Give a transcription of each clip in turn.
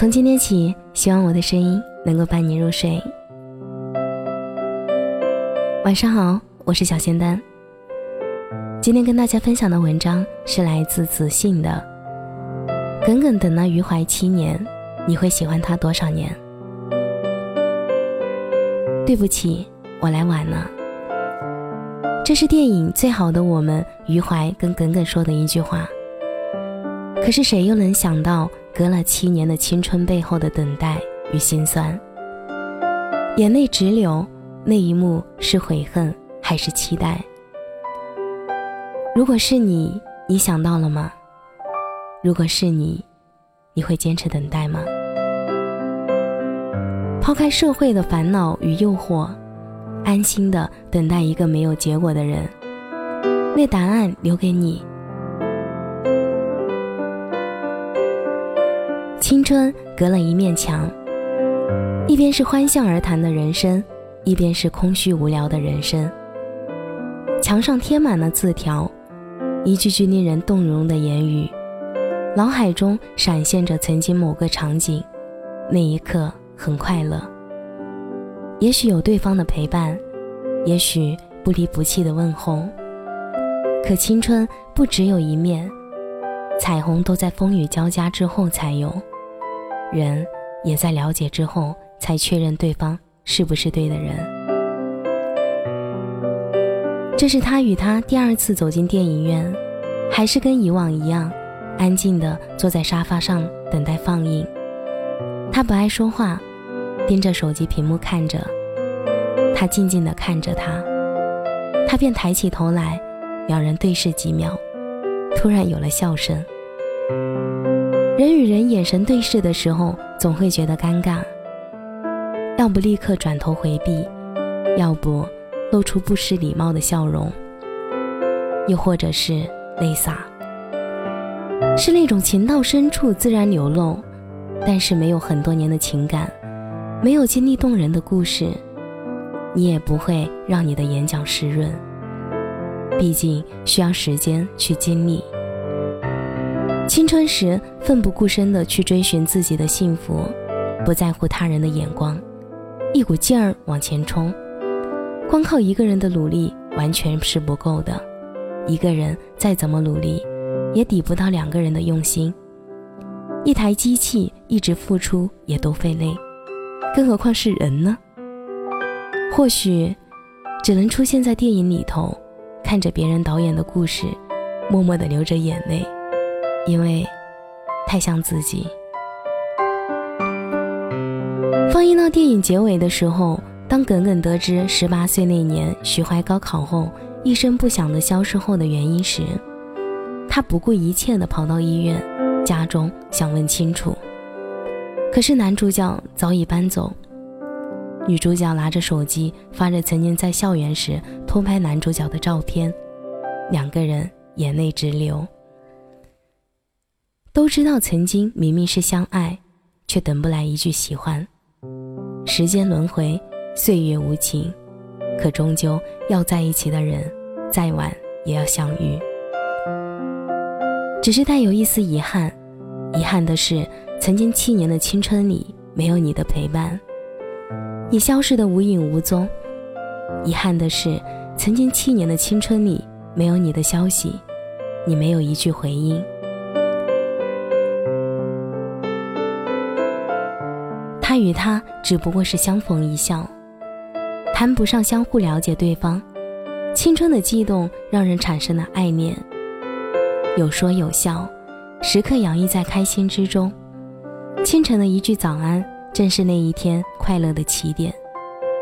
从今天起，希望我的声音能够伴你入睡。晚上好，我是小仙丹。今天跟大家分享的文章是来自子信的。耿耿等了余淮七年，你会喜欢他多少年？对不起，我来晚了。这是电影《最好的我们》余淮跟耿耿说的一句话。可是谁又能想到，隔了七年的青春背后的等待与心酸？眼泪直流，那一幕是悔恨还是期待？如果是你，你想到了吗？如果是你，你会坚持等待吗？抛开社会的烦恼与诱惑，安心的等待一个没有结果的人，那答案留给你。青春隔了一面墙，一边是欢笑而谈的人生，一边是空虚无聊的人生。墙上贴满了字条，一句句令人动容的言语，脑海中闪现着曾经某个场景，那一刻很快乐。也许有对方的陪伴，也许不离不弃的问候。可青春不只有一面，彩虹都在风雨交加之后才有。人也在了解之后，才确认对方是不是对的人。这是他与他第二次走进电影院，还是跟以往一样，安静的坐在沙发上等待放映。他不爱说话，盯着手机屏幕看着。他静静的看着他，他便抬起头来，两人对视几秒，突然有了笑声。人与人眼神对视的时候，总会觉得尴尬，要不立刻转头回避，要不露出不失礼貌的笑容，又或者是泪洒，是那种情到深处自然流露，但是没有很多年的情感，没有经历动人的故事，你也不会让你的眼角湿润，毕竟需要时间去经历。青春时奋不顾身地去追寻自己的幸福，不在乎他人的眼光，一股劲儿往前冲。光靠一个人的努力完全是不够的，一个人再怎么努力，也抵不到两个人的用心。一台机器一直付出也都费力，更何况是人呢？或许，只能出现在电影里头，看着别人导演的故事，默默地流着眼泪。因为太像自己。放映到电影结尾的时候，当耿耿得知十八岁那年徐怀高考后一声不响的消失后的原因时，他不顾一切的跑到医院、家中想问清楚。可是男主角早已搬走，女主角拿着手机发着曾经在校园时偷拍男主角的照片，两个人眼泪直流。都知道曾经明明是相爱，却等不来一句喜欢。时间轮回，岁月无情，可终究要在一起的人，再晚也要相遇。只是带有一丝遗憾，遗憾的是，曾经七年的青春里没有你的陪伴，你消失的无影无踪。遗憾的是，曾经七年的青春里没有你的消息，你没有一句回应。与他只不过是相逢一笑，谈不上相互了解对方。青春的悸动让人产生了爱恋，有说有笑，时刻洋溢在开心之中。清晨的一句早安，正是那一天快乐的起点；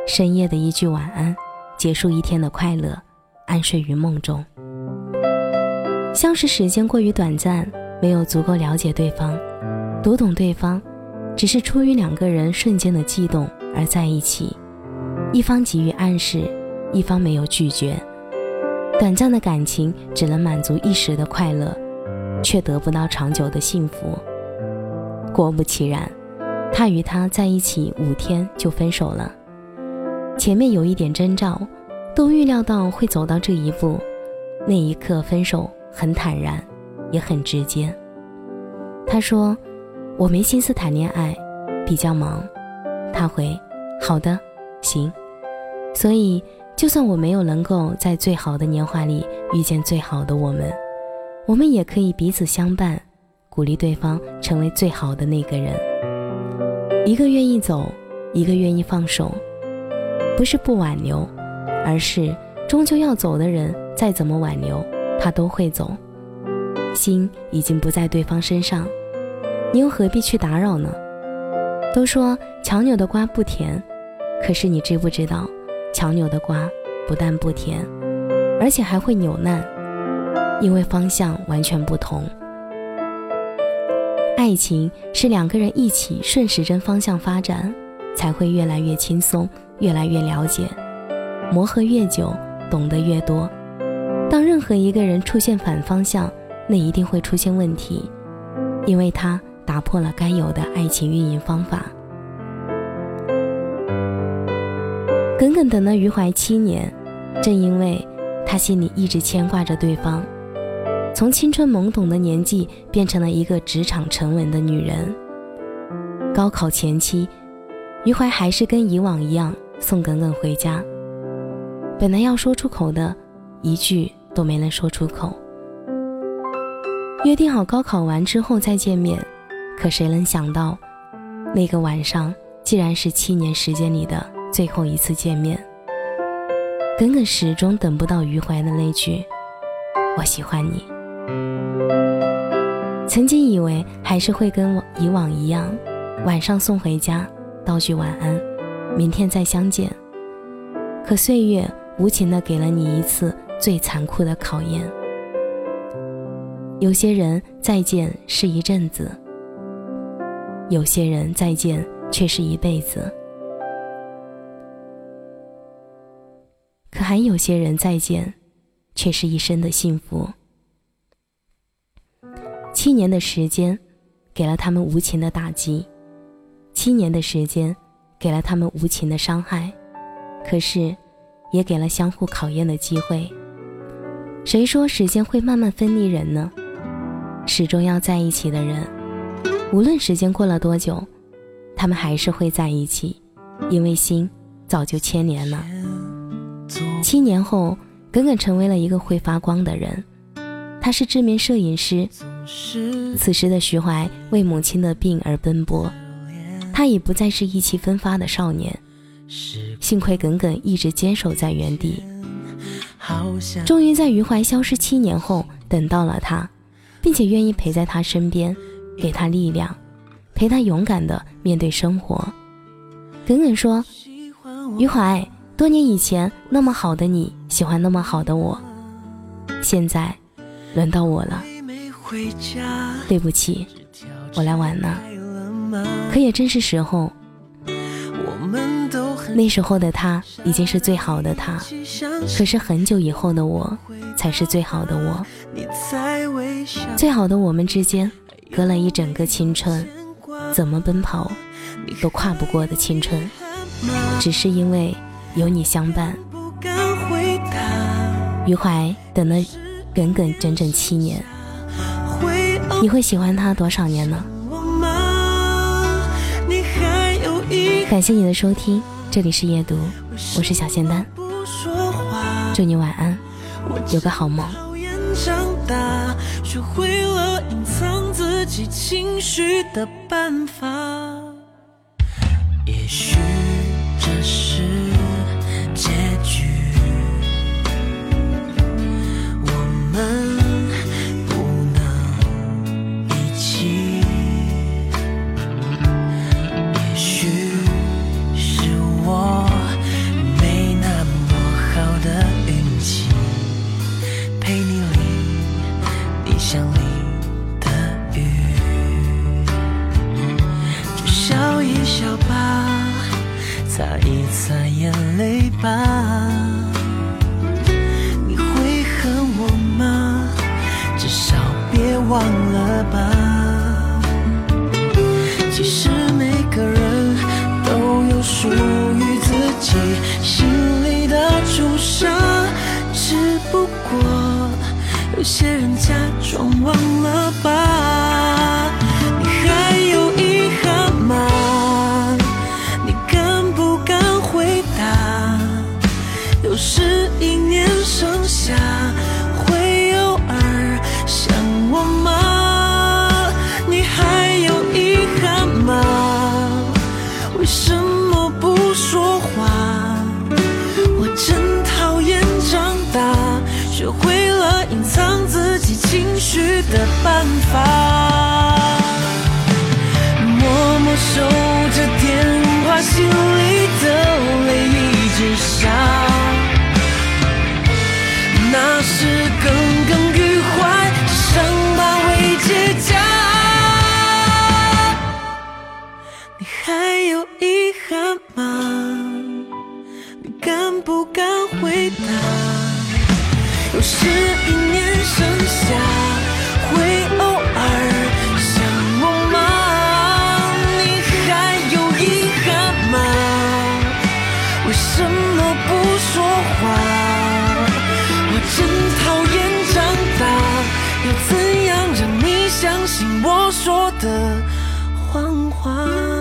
深夜的一句晚安，结束一天的快乐，安睡于梦中。相识时间过于短暂，没有足够了解对方，读懂对方。只是出于两个人瞬间的悸动而在一起，一方给予暗示，一方没有拒绝。短暂的感情只能满足一时的快乐，却得不到长久的幸福。果不其然，他与她在一起五天就分手了。前面有一点征兆，都预料到会走到这一步。那一刻分手很坦然，也很直接。他说。我没心思谈恋爱，比较忙。他回，好的，行。所以，就算我没有能够在最好的年华里遇见最好的我们，我们也可以彼此相伴，鼓励对方成为最好的那个人。一个愿意走，一个愿意放手，不是不挽留，而是终究要走的人，再怎么挽留，他都会走。心已经不在对方身上，你又何必去打扰呢？都说强扭的瓜不甜，可是你知不知道？强扭的瓜不但不甜，而且还会扭烂，因为方向完全不同。爱情是两个人一起顺时针方向发展，才会越来越轻松，越来越了解，磨合越久，懂得越多。当任何一个人出现反方向，那一定会出现问题，因为他打破了该有的爱情运营方法。耿耿等了余淮七年，正因为他心里一直牵挂着对方。从青春懵懂的年纪变成了一个职场沉稳的女人。高考前期，余淮还是跟以往一样送耿耿回家。本来要说出口的，一句都没能说出口。约定好高考完之后再见面，可谁能想到，那个晚上竟然是七年时间里的。最后一次见面，耿耿始终等不到余淮的那句“我喜欢你”。曾经以为还是会跟以往一样，晚上送回家，道句晚安，明天再相见。可岁月无情的给了你一次最残酷的考验。有些人再见是一阵子，有些人再见却是一辈子。可还有些人再见，却是一生的幸福。七年的时间，给了他们无情的打击；七年的时间，给了他们无情的伤害。可是，也给了相互考验的机会。谁说时间会慢慢分离人呢？始终要在一起的人，无论时间过了多久，他们还是会在一起，因为心早就牵连了。七年后，耿耿成为了一个会发光的人。他是知名摄影师。此时的徐怀为母亲的病而奔波，他已不再是意气风发的少年。幸亏耿耿一直坚守在原地，终于在余淮消失七年后等到了他，并且愿意陪在他身边，给他力量，陪他勇敢的面对生活。耿耿说：“余淮。”多年以前，那么好的你喜欢那么好的我，现在轮到我了。对不起，我来晚了。可也正是时候，那时候的他已经是最好的他，可是很久以后的我才是最好的我。最好的我们之间隔了一整个青春，怎么奔跑都跨不过的青春，只是因为。有你相伴，余淮等了耿耿整整七年，你会喜欢他多少年呢？感谢你的收听，这里是夜读，我是小仙丹，祝你晚安，有个好梦。学会了隐藏急情绪的办法。有些人假装忘了吧，你还有遗憾吗？你敢不敢回答？又是一年盛夏，会偶尔想我吗？你还有遗憾吗？为什么？的办法，默默守着电话，心里的泪一直下。那是耿耿于怀，伤疤未结痂。你还有遗憾吗？你敢不敢回答？又是一年盛夏，我说的谎话？